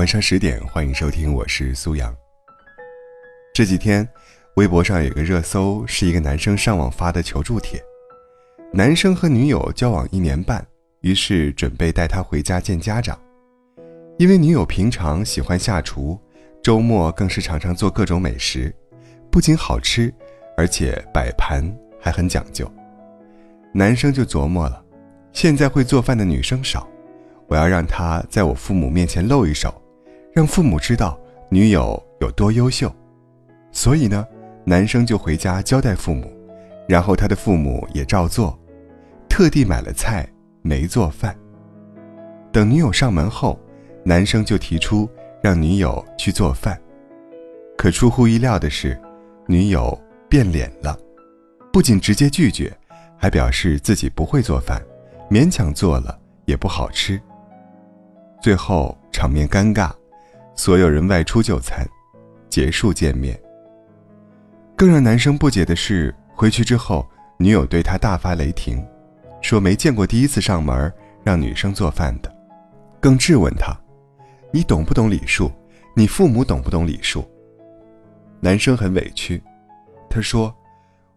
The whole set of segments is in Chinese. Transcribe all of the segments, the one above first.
晚上十点，欢迎收听，我是苏阳。这几天，微博上有个热搜，是一个男生上网发的求助帖。男生和女友交往一年半，于是准备带她回家见家长。因为女友平常喜欢下厨，周末更是常常做各种美食，不仅好吃，而且摆盘还很讲究。男生就琢磨了，现在会做饭的女生少，我要让她在我父母面前露一手。让父母知道女友有多优秀，所以呢，男生就回家交代父母，然后他的父母也照做，特地买了菜，没做饭。等女友上门后，男生就提出让女友去做饭，可出乎意料的是，女友变脸了，不仅直接拒绝，还表示自己不会做饭，勉强做了也不好吃。最后场面尴尬。所有人外出就餐，结束见面。更让男生不解的是，回去之后，女友对他大发雷霆，说没见过第一次上门让女生做饭的，更质问他：“你懂不懂礼数？你父母懂不懂礼数？”男生很委屈，他说：“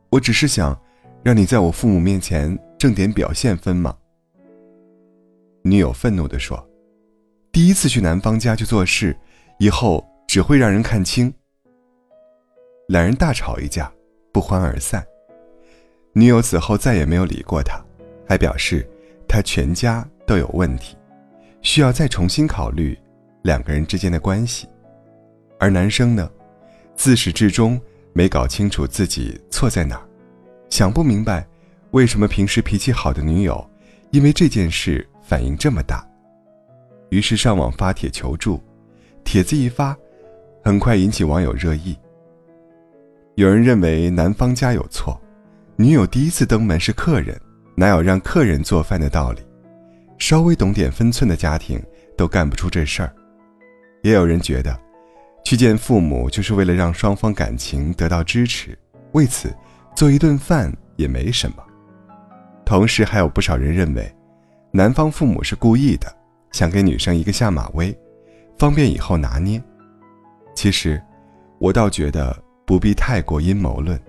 我只是想，让你在我父母面前挣点表现分嘛。”女友愤怒地说：“第一次去男方家去做事。”以后只会让人看清。两人大吵一架，不欢而散。女友此后再也没有理过他，还表示他全家都有问题，需要再重新考虑两个人之间的关系。而男生呢，自始至终没搞清楚自己错在哪儿，想不明白为什么平时脾气好的女友，因为这件事反应这么大，于是上网发帖求助。帖子一发，很快引起网友热议。有人认为男方家有错，女友第一次登门是客人，哪有让客人做饭的道理？稍微懂点分寸的家庭都干不出这事儿。也有人觉得，去见父母就是为了让双方感情得到支持，为此做一顿饭也没什么。同时，还有不少人认为，男方父母是故意的，想给女生一个下马威。方便以后拿捏。其实，我倒觉得不必太过阴谋论。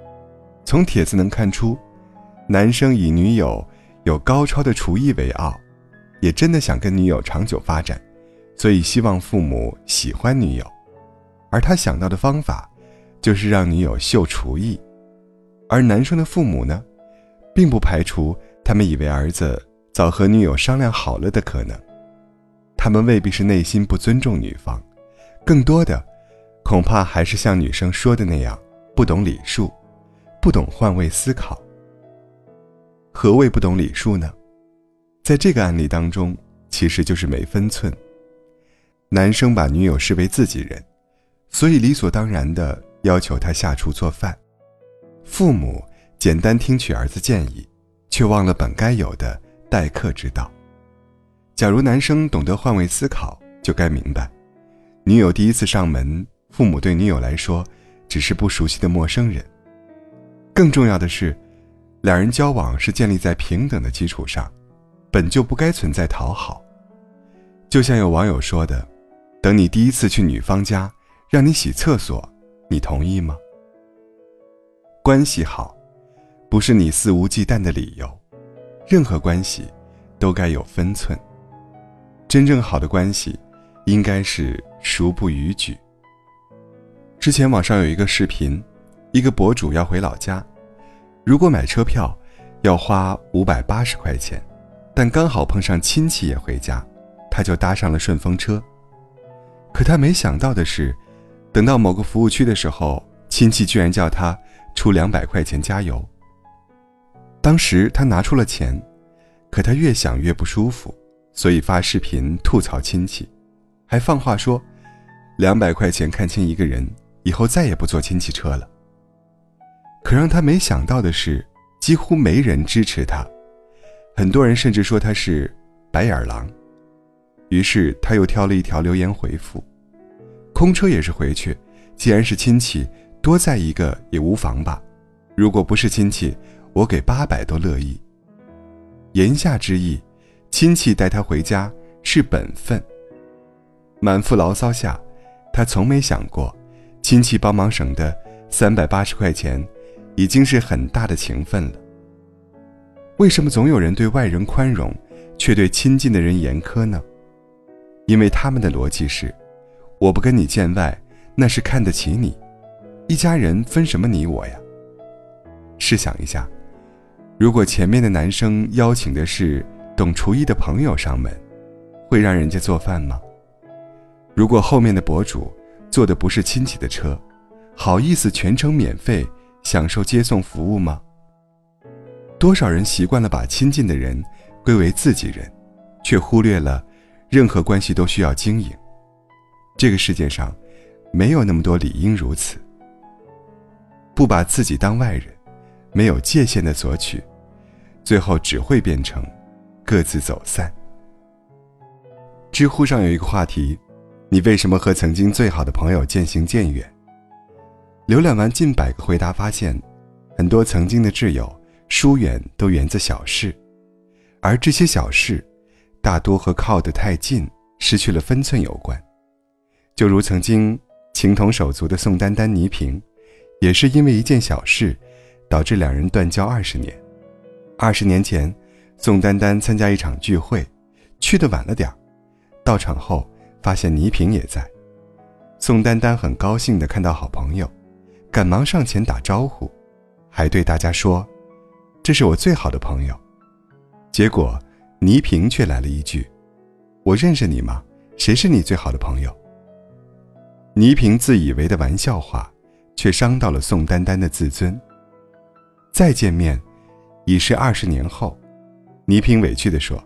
从帖子能看出，男生以女友有高超的厨艺为傲，也真的想跟女友长久发展，所以希望父母喜欢女友。而他想到的方法，就是让女友秀厨艺。而男生的父母呢，并不排除他们以为儿子早和女友商量好了的可能。他们未必是内心不尊重女方，更多的，恐怕还是像女生说的那样，不懂礼数，不懂换位思考。何谓不懂礼数呢？在这个案例当中，其实就是没分寸。男生把女友视为自己人，所以理所当然的要求她下厨做饭。父母简单听取儿子建议，却忘了本该有的待客之道。假如男生懂得换位思考，就该明白，女友第一次上门，父母对女友来说只是不熟悉的陌生人。更重要的是，两人交往是建立在平等的基础上，本就不该存在讨好。就像有网友说的：“等你第一次去女方家，让你洗厕所，你同意吗？”关系好，不是你肆无忌惮的理由。任何关系，都该有分寸。真正好的关系，应该是熟不逾矩。之前网上有一个视频，一个博主要回老家，如果买车票，要花五百八十块钱，但刚好碰上亲戚也回家，他就搭上了顺风车。可他没想到的是，等到某个服务区的时候，亲戚居然叫他出两百块钱加油。当时他拿出了钱，可他越想越不舒服。所以发视频吐槽亲戚，还放话说，两百块钱看清一个人，以后再也不坐亲戚车了。可让他没想到的是，几乎没人支持他，很多人甚至说他是白眼狼。于是他又挑了一条留言回复：“空车也是回去，既然是亲戚，多载一个也无妨吧。如果不是亲戚，我给八百都乐意。”言下之意。亲戚带他回家是本分，满腹牢骚下，他从没想过，亲戚帮忙省的三百八十块钱，已经是很大的情分了。为什么总有人对外人宽容，却对亲近的人严苛呢？因为他们的逻辑是：我不跟你见外，那是看得起你。一家人分什么你我呀？试想一下，如果前面的男生邀请的是懂厨艺的朋友上门，会让人家做饭吗？如果后面的博主坐的不是亲戚的车，好意思全程免费享受接送服务吗？多少人习惯了把亲近的人归为自己人，却忽略了任何关系都需要经营。这个世界上没有那么多理应如此。不把自己当外人，没有界限的索取，最后只会变成各自走散。知乎上有一个话题：你为什么和曾经最好的朋友渐行渐远？浏览完近百个回答，发现很多曾经的挚友。疏远都源自小事，而这些小事，大多和靠得太近、失去了分寸有关。就如曾经情同手足的宋丹丹、倪萍，也是因为一件小事，导致两人断交二十年。二十年前，宋丹丹参加一场聚会，去的晚了点儿，到场后发现倪萍也在。宋丹丹很高兴地看到好朋友，赶忙上前打招呼，还对大家说。这是我最好的朋友，结果倪萍却来了一句：“我认识你吗？谁是你最好的朋友？”倪萍自以为的玩笑话，却伤到了宋丹丹的自尊。再见面，已是二十年后，倪萍委屈地说：“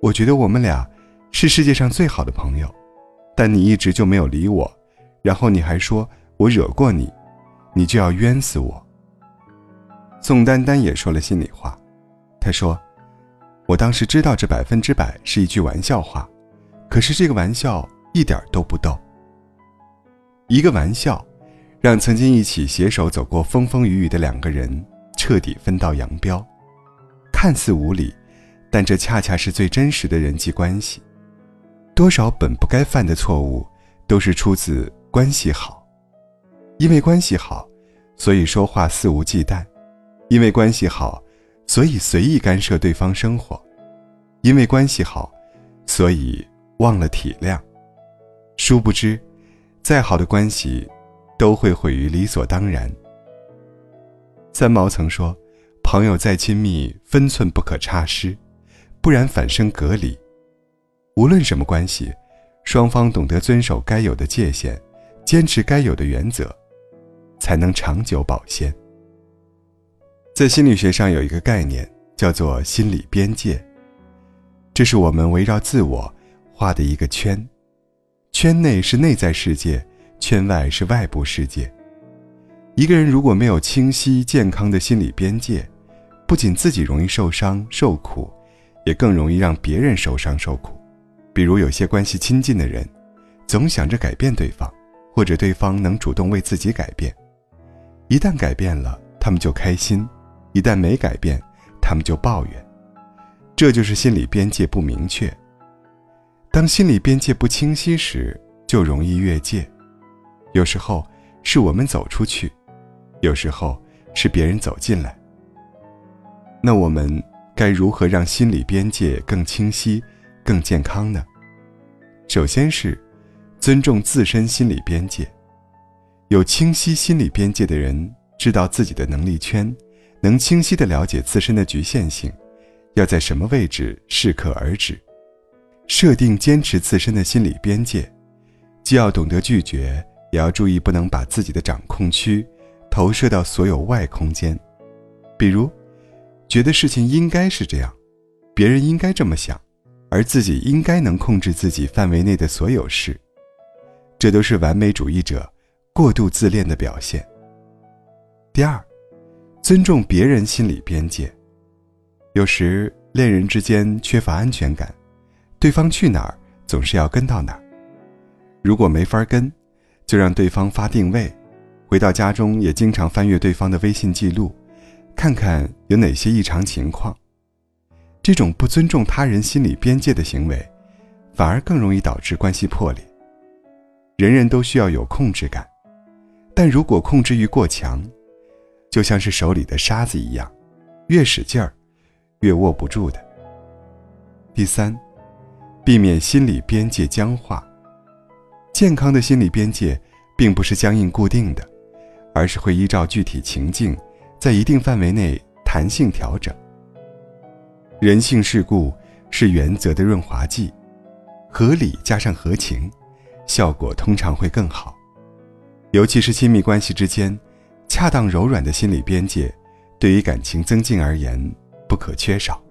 我觉得我们俩是世界上最好的朋友，但你一直就没有理我，然后你还说我惹过你，你就要冤死我。”宋丹丹也说了心里话，她说：“我当时知道这百分之百是一句玩笑话，可是这个玩笑一点都不逗。一个玩笑，让曾经一起携手走过风风雨雨的两个人彻底分道扬镳。看似无理，但这恰恰是最真实的人际关系。多少本不该犯的错误，都是出自关系好。因为关系好，所以说话肆无忌惮。”因为关系好，所以随意干涉对方生活；因为关系好，所以忘了体谅。殊不知，再好的关系，都会毁于理所当然。三毛曾说：“朋友再亲密，分寸不可差失，不然反生隔离。”无论什么关系，双方懂得遵守该有的界限，坚持该有的原则，才能长久保鲜。在心理学上有一个概念叫做心理边界，这是我们围绕自我画的一个圈，圈内是内在世界，圈外是外部世界。一个人如果没有清晰健康的心理边界，不仅自己容易受伤受苦，也更容易让别人受伤受苦。比如有些关系亲近的人，总想着改变对方，或者对方能主动为自己改变，一旦改变了，他们就开心。一旦没改变，他们就抱怨，这就是心理边界不明确。当心理边界不清晰时，就容易越界。有时候是我们走出去，有时候是别人走进来。那我们该如何让心理边界更清晰、更健康呢？首先是尊重自身心理边界。有清晰心理边界的人，知道自己的能力圈。能清晰地了解自身的局限性，要在什么位置适可而止，设定坚持自身的心理边界，既要懂得拒绝，也要注意不能把自己的掌控区投射到所有外空间。比如，觉得事情应该是这样，别人应该这么想，而自己应该能控制自己范围内的所有事，这都是完美主义者过度自恋的表现。第二。尊重别人心理边界，有时恋人之间缺乏安全感，对方去哪儿总是要跟到哪儿。如果没法跟，就让对方发定位，回到家中也经常翻阅对方的微信记录，看看有哪些异常情况。这种不尊重他人心理边界的行为，反而更容易导致关系破裂。人人都需要有控制感，但如果控制欲过强，就像是手里的沙子一样，越使劲儿，越握不住的。第三，避免心理边界僵化。健康的心理边界，并不是僵硬固定的，而是会依照具体情境，在一定范围内弹性调整。人性世故是原则的润滑剂，合理加上合情，效果通常会更好。尤其是亲密关系之间，恰当柔软的心理边界，对于感情增进而言不可缺少。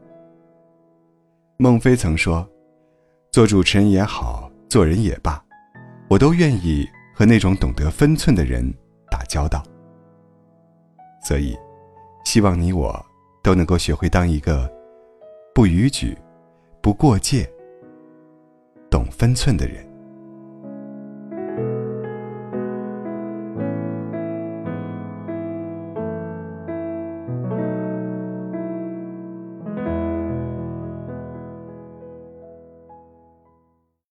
孟非曾说：“做主持人也好，做人也罢。”我都愿意和那种懂得分寸的人打交道，所以，希望你我都能够学会当一个不逾矩、不过界、懂分寸的人。